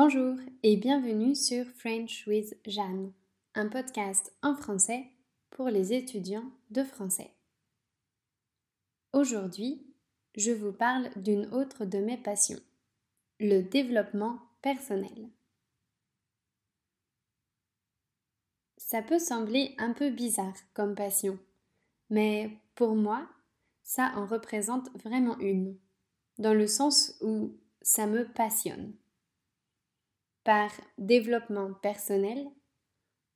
Bonjour et bienvenue sur French with Jeanne, un podcast en français pour les étudiants de français. Aujourd'hui, je vous parle d'une autre de mes passions, le développement personnel. Ça peut sembler un peu bizarre comme passion, mais pour moi, ça en représente vraiment une, dans le sens où ça me passionne. Par développement personnel,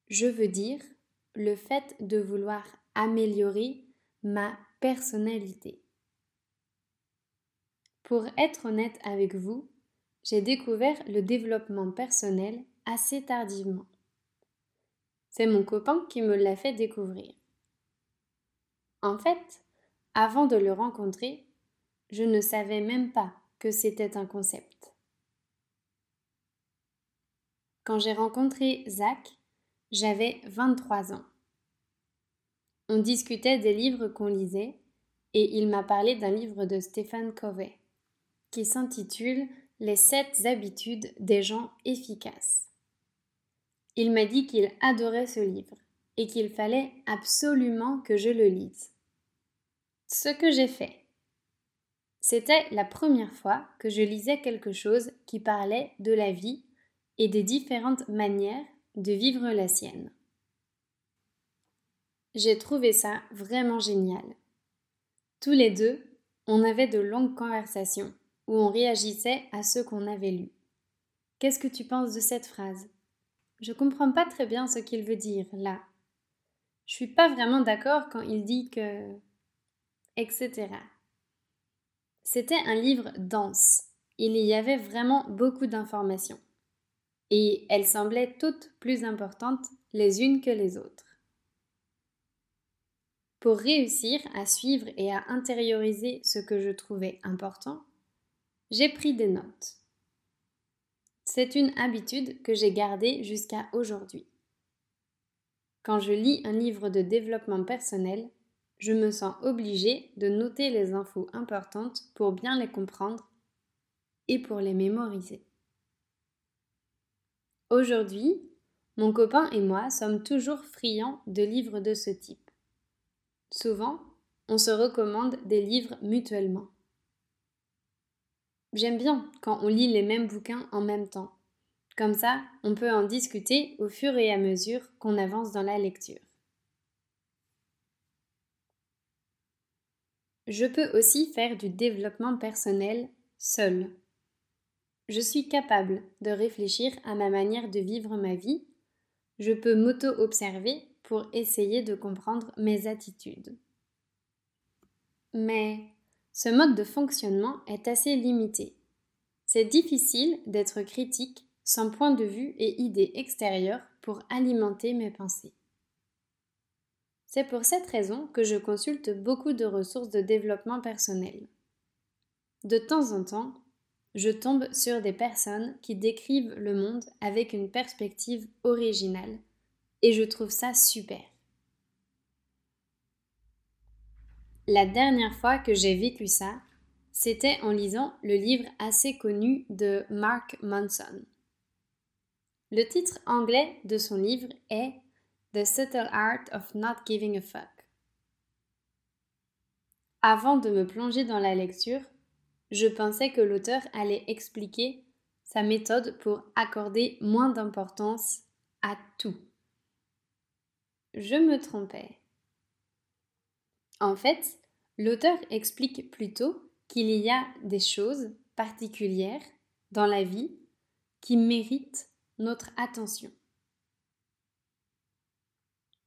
je veux dire le fait de vouloir améliorer ma personnalité. Pour être honnête avec vous, j'ai découvert le développement personnel assez tardivement. C'est mon copain qui me l'a fait découvrir. En fait, avant de le rencontrer, je ne savais même pas que c'était un concept. Quand j'ai rencontré Zach, j'avais 23 ans. On discutait des livres qu'on lisait et il m'a parlé d'un livre de Stephen Covey qui s'intitule Les sept habitudes des gens efficaces. Il m'a dit qu'il adorait ce livre et qu'il fallait absolument que je le lise. Ce que j'ai fait. C'était la première fois que je lisais quelque chose qui parlait de la vie et des différentes manières de vivre la sienne. J'ai trouvé ça vraiment génial. Tous les deux, on avait de longues conversations où on réagissait à ce qu'on avait lu. Qu'est-ce que tu penses de cette phrase? Je comprends pas très bien ce qu'il veut dire là. Je suis pas vraiment d'accord quand il dit que. etc. C'était un livre dense. Il y avait vraiment beaucoup d'informations. Et elles semblaient toutes plus importantes les unes que les autres. Pour réussir à suivre et à intérioriser ce que je trouvais important, j'ai pris des notes. C'est une habitude que j'ai gardée jusqu'à aujourd'hui. Quand je lis un livre de développement personnel, je me sens obligée de noter les infos importantes pour bien les comprendre et pour les mémoriser. Aujourd'hui, mon copain et moi sommes toujours friands de livres de ce type. Souvent, on se recommande des livres mutuellement. J'aime bien quand on lit les mêmes bouquins en même temps. Comme ça, on peut en discuter au fur et à mesure qu'on avance dans la lecture. Je peux aussi faire du développement personnel seul. Je suis capable de réfléchir à ma manière de vivre ma vie. Je peux m'auto-observer pour essayer de comprendre mes attitudes. Mais ce mode de fonctionnement est assez limité. C'est difficile d'être critique sans point de vue et idées extérieures pour alimenter mes pensées. C'est pour cette raison que je consulte beaucoup de ressources de développement personnel. De temps en temps, je tombe sur des personnes qui décrivent le monde avec une perspective originale et je trouve ça super. La dernière fois que j'ai vécu ça, c'était en lisant le livre assez connu de Mark Manson. Le titre anglais de son livre est The Subtle Art of Not Giving a Fuck. Avant de me plonger dans la lecture, je pensais que l'auteur allait expliquer sa méthode pour accorder moins d'importance à tout. Je me trompais. En fait, l'auteur explique plutôt qu'il y a des choses particulières dans la vie qui méritent notre attention.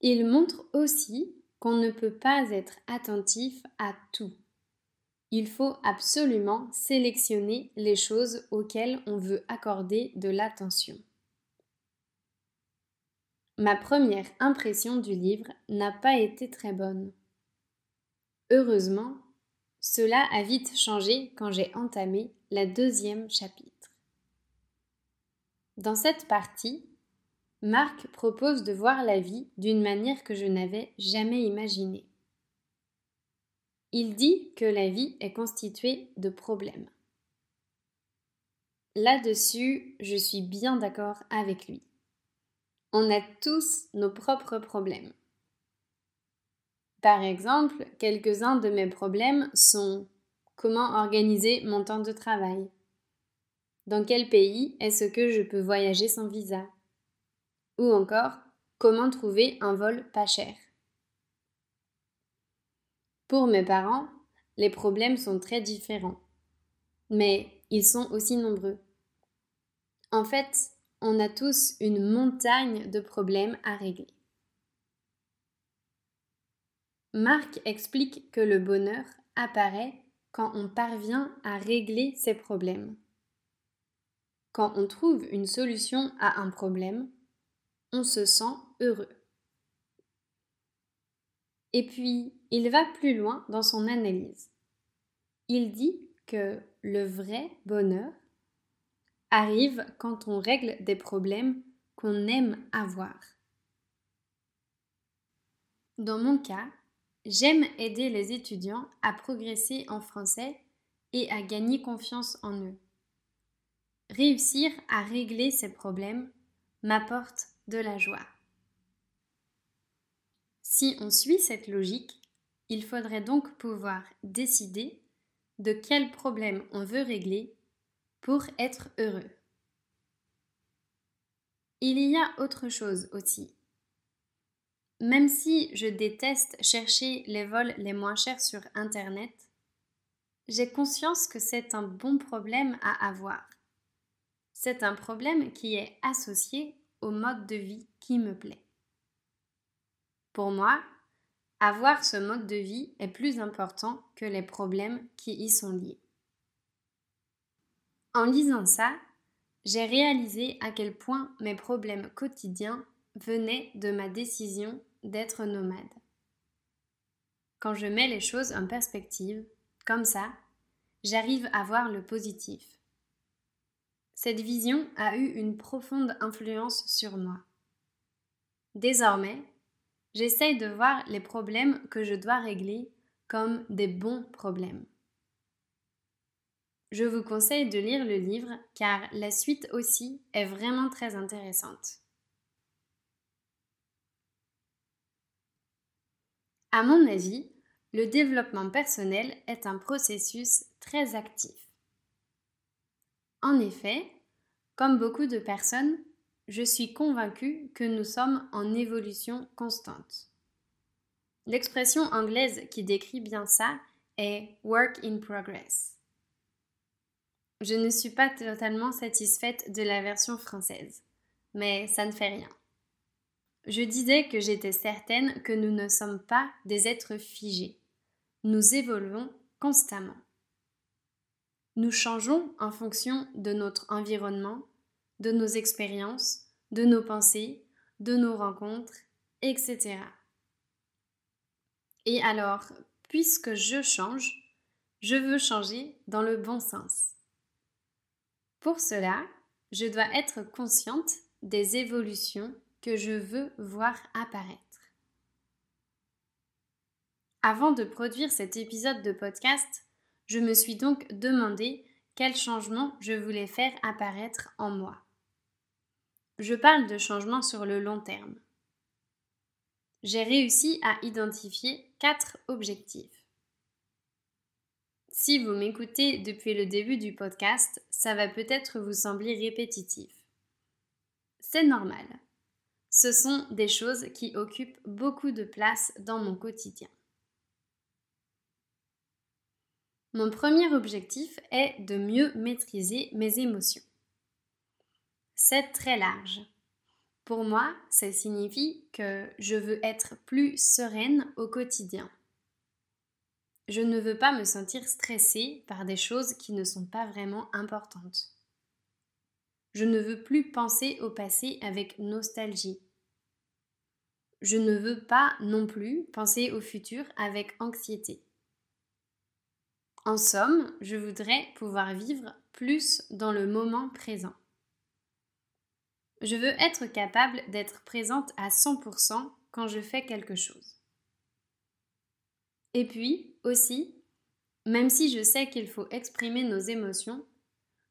Il montre aussi qu'on ne peut pas être attentif à tout. Il faut absolument sélectionner les choses auxquelles on veut accorder de l'attention. Ma première impression du livre n'a pas été très bonne. Heureusement, cela a vite changé quand j'ai entamé la deuxième chapitre. Dans cette partie, Marc propose de voir la vie d'une manière que je n'avais jamais imaginée. Il dit que la vie est constituée de problèmes. Là-dessus, je suis bien d'accord avec lui. On a tous nos propres problèmes. Par exemple, quelques-uns de mes problèmes sont comment organiser mon temps de travail Dans quel pays est-ce que je peux voyager sans visa? Ou encore, comment trouver un vol pas cher? Pour mes parents, les problèmes sont très différents, mais ils sont aussi nombreux. En fait, on a tous une montagne de problèmes à régler. Marc explique que le bonheur apparaît quand on parvient à régler ses problèmes. Quand on trouve une solution à un problème, on se sent heureux. Et puis, il va plus loin dans son analyse. Il dit que le vrai bonheur arrive quand on règle des problèmes qu'on aime avoir. Dans mon cas, j'aime aider les étudiants à progresser en français et à gagner confiance en eux. Réussir à régler ces problèmes m'apporte de la joie. Si on suit cette logique, il faudrait donc pouvoir décider de quel problème on veut régler pour être heureux. Il y a autre chose aussi. Même si je déteste chercher les vols les moins chers sur Internet, j'ai conscience que c'est un bon problème à avoir. C'est un problème qui est associé au mode de vie qui me plaît. Pour moi, avoir ce mode de vie est plus important que les problèmes qui y sont liés. En lisant ça, j'ai réalisé à quel point mes problèmes quotidiens venaient de ma décision d'être nomade. Quand je mets les choses en perspective, comme ça, j'arrive à voir le positif. Cette vision a eu une profonde influence sur moi. Désormais, j'essaye de voir les problèmes que je dois régler comme des bons problèmes. Je vous conseille de lire le livre car la suite aussi est vraiment très intéressante. À mon avis, le développement personnel est un processus très actif. En effet, comme beaucoup de personnes, je suis convaincue que nous sommes en évolution constante. L'expression anglaise qui décrit bien ça est work in progress. Je ne suis pas totalement satisfaite de la version française, mais ça ne fait rien. Je disais que j'étais certaine que nous ne sommes pas des êtres figés. Nous évoluons constamment. Nous changeons en fonction de notre environnement, de nos expériences, de nos pensées, de nos rencontres, etc. Et alors, puisque je change, je veux changer dans le bon sens. Pour cela, je dois être consciente des évolutions que je veux voir apparaître. Avant de produire cet épisode de podcast, je me suis donc demandé quel changement je voulais faire apparaître en moi. Je parle de changement sur le long terme. J'ai réussi à identifier quatre objectifs. Si vous m'écoutez depuis le début du podcast, ça va peut-être vous sembler répétitif. C'est normal. Ce sont des choses qui occupent beaucoup de place dans mon quotidien. Mon premier objectif est de mieux maîtriser mes émotions. C'est très large. Pour moi, ça signifie que je veux être plus sereine au quotidien. Je ne veux pas me sentir stressée par des choses qui ne sont pas vraiment importantes. Je ne veux plus penser au passé avec nostalgie. Je ne veux pas non plus penser au futur avec anxiété. En somme, je voudrais pouvoir vivre plus dans le moment présent. Je veux être capable d'être présente à 100% quand je fais quelque chose. Et puis, aussi, même si je sais qu'il faut exprimer nos émotions,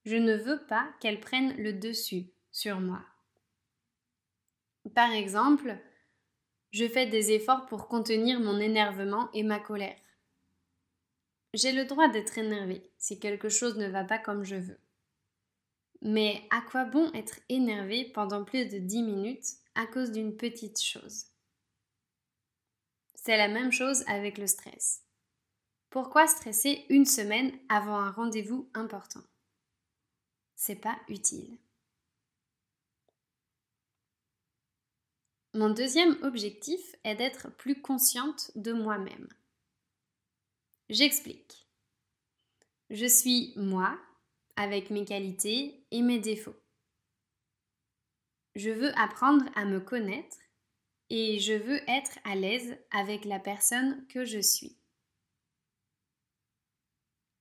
je ne veux pas qu'elle prenne le dessus sur moi. Par exemple, je fais des efforts pour contenir mon énervement et ma colère. J'ai le droit d'être énervé si quelque chose ne va pas comme je veux. Mais à quoi bon être énervé pendant plus de dix minutes à cause d'une petite chose? C'est la même chose avec le stress. Pourquoi stresser une semaine avant un rendez-vous important? C'est pas utile. Mon deuxième objectif est d'être plus consciente de moi-même. J'explique. Je suis moi, avec mes qualités et mes défauts. Je veux apprendre à me connaître et je veux être à l'aise avec la personne que je suis.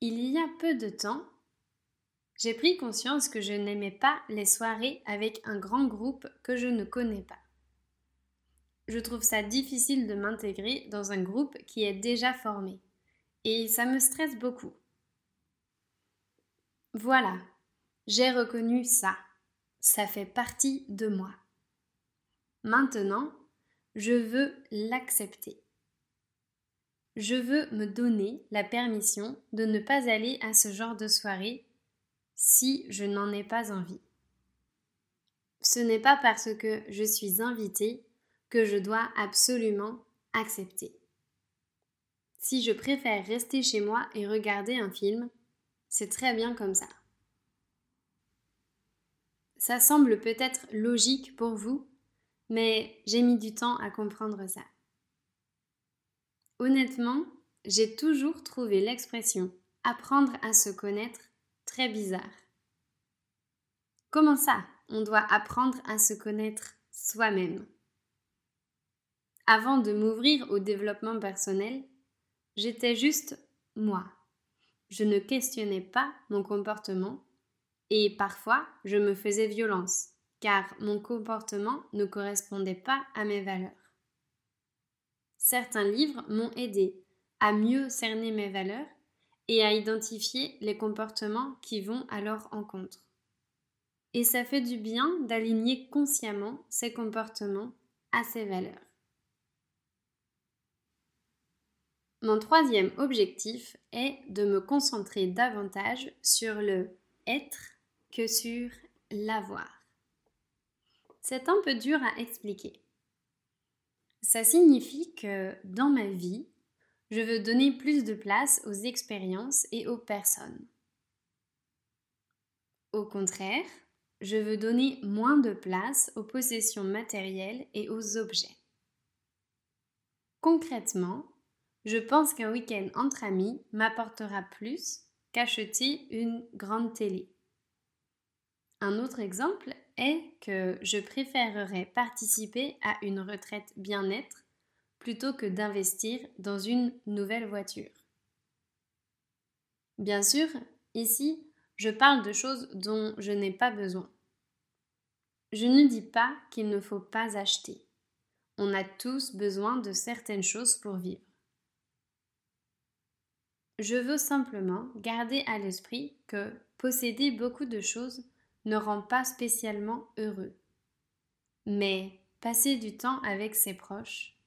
Il y a peu de temps, j'ai pris conscience que je n'aimais pas les soirées avec un grand groupe que je ne connais pas je trouve ça difficile de m'intégrer dans un groupe qui est déjà formé. Et ça me stresse beaucoup. Voilà, j'ai reconnu ça. Ça fait partie de moi. Maintenant, je veux l'accepter. Je veux me donner la permission de ne pas aller à ce genre de soirée si je n'en ai pas envie. Ce n'est pas parce que je suis invitée que je dois absolument accepter. Si je préfère rester chez moi et regarder un film, c'est très bien comme ça. Ça semble peut-être logique pour vous, mais j'ai mis du temps à comprendre ça. Honnêtement, j'ai toujours trouvé l'expression apprendre à se connaître très bizarre. Comment ça, on doit apprendre à se connaître soi-même? Avant de m'ouvrir au développement personnel, j'étais juste moi. Je ne questionnais pas mon comportement et parfois je me faisais violence car mon comportement ne correspondait pas à mes valeurs. Certains livres m'ont aidé à mieux cerner mes valeurs et à identifier les comportements qui vont à leur encontre. Et ça fait du bien d'aligner consciemment ces comportements à ces valeurs. Mon troisième objectif est de me concentrer davantage sur le être que sur l'avoir. C'est un peu dur à expliquer. Ça signifie que dans ma vie, je veux donner plus de place aux expériences et aux personnes. Au contraire, je veux donner moins de place aux possessions matérielles et aux objets. Concrètement, je pense qu'un week-end entre amis m'apportera plus qu'acheter une grande télé. Un autre exemple est que je préférerais participer à une retraite bien-être plutôt que d'investir dans une nouvelle voiture. Bien sûr, ici, je parle de choses dont je n'ai pas besoin. Je ne dis pas qu'il ne faut pas acheter. On a tous besoin de certaines choses pour vivre. Je veux simplement garder à l'esprit que posséder beaucoup de choses ne rend pas spécialement heureux. Mais passer du temps avec ses proches,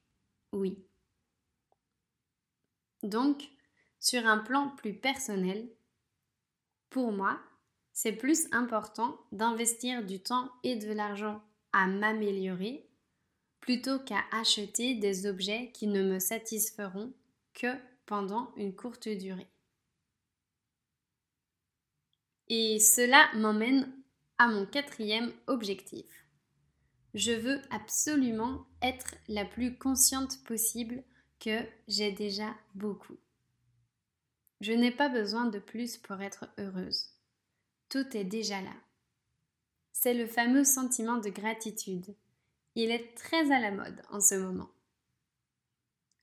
oui. Donc, sur un plan plus personnel, pour moi, c'est plus important d'investir du temps et de l'argent à m'améliorer plutôt qu'à acheter des objets qui ne me satisferont que pendant une courte durée. Et cela m'emmène à mon quatrième objectif. Je veux absolument être la plus consciente possible que j'ai déjà beaucoup. Je n'ai pas besoin de plus pour être heureuse. Tout est déjà là. C'est le fameux sentiment de gratitude. Il est très à la mode en ce moment.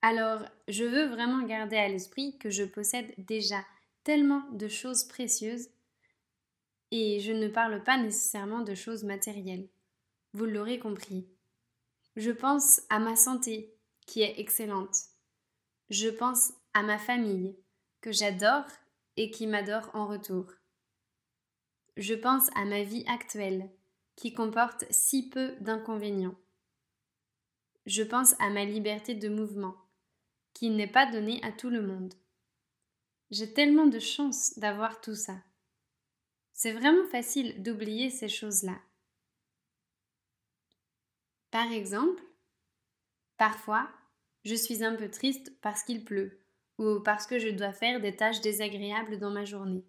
Alors, je veux vraiment garder à l'esprit que je possède déjà tellement de choses précieuses et je ne parle pas nécessairement de choses matérielles. Vous l'aurez compris. Je pense à ma santé, qui est excellente. Je pense à ma famille, que j'adore et qui m'adore en retour. je pense à ma vie actuelle, qui comporte si peu d'inconvénients. Je pense à ma liberté de mouvement, qui n'est pas donnée à tout le monde. J'ai tellement de chance d'avoir tout ça. C'est vraiment facile d'oublier ces choses-là. Par exemple, parfois, je suis un peu triste parce qu'il pleut ou parce que je dois faire des tâches désagréables dans ma journée.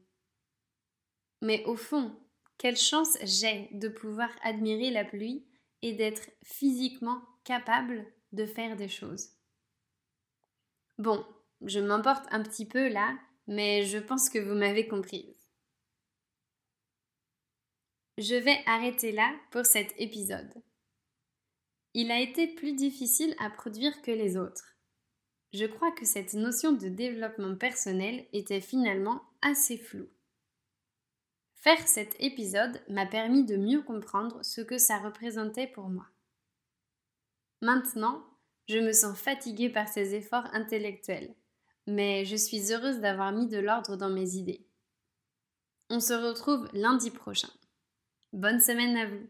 Mais au fond, quelle chance j'ai de pouvoir admirer la pluie et d'être physiquement capable de faire des choses. Bon, je m'emporte un petit peu là, mais je pense que vous m'avez comprise. Je vais arrêter là pour cet épisode. Il a été plus difficile à produire que les autres. Je crois que cette notion de développement personnel était finalement assez floue. Faire cet épisode m'a permis de mieux comprendre ce que ça représentait pour moi. Maintenant, je me sens fatiguée par ces efforts intellectuels, mais je suis heureuse d'avoir mis de l'ordre dans mes idées. On se retrouve lundi prochain. Bonne semaine à vous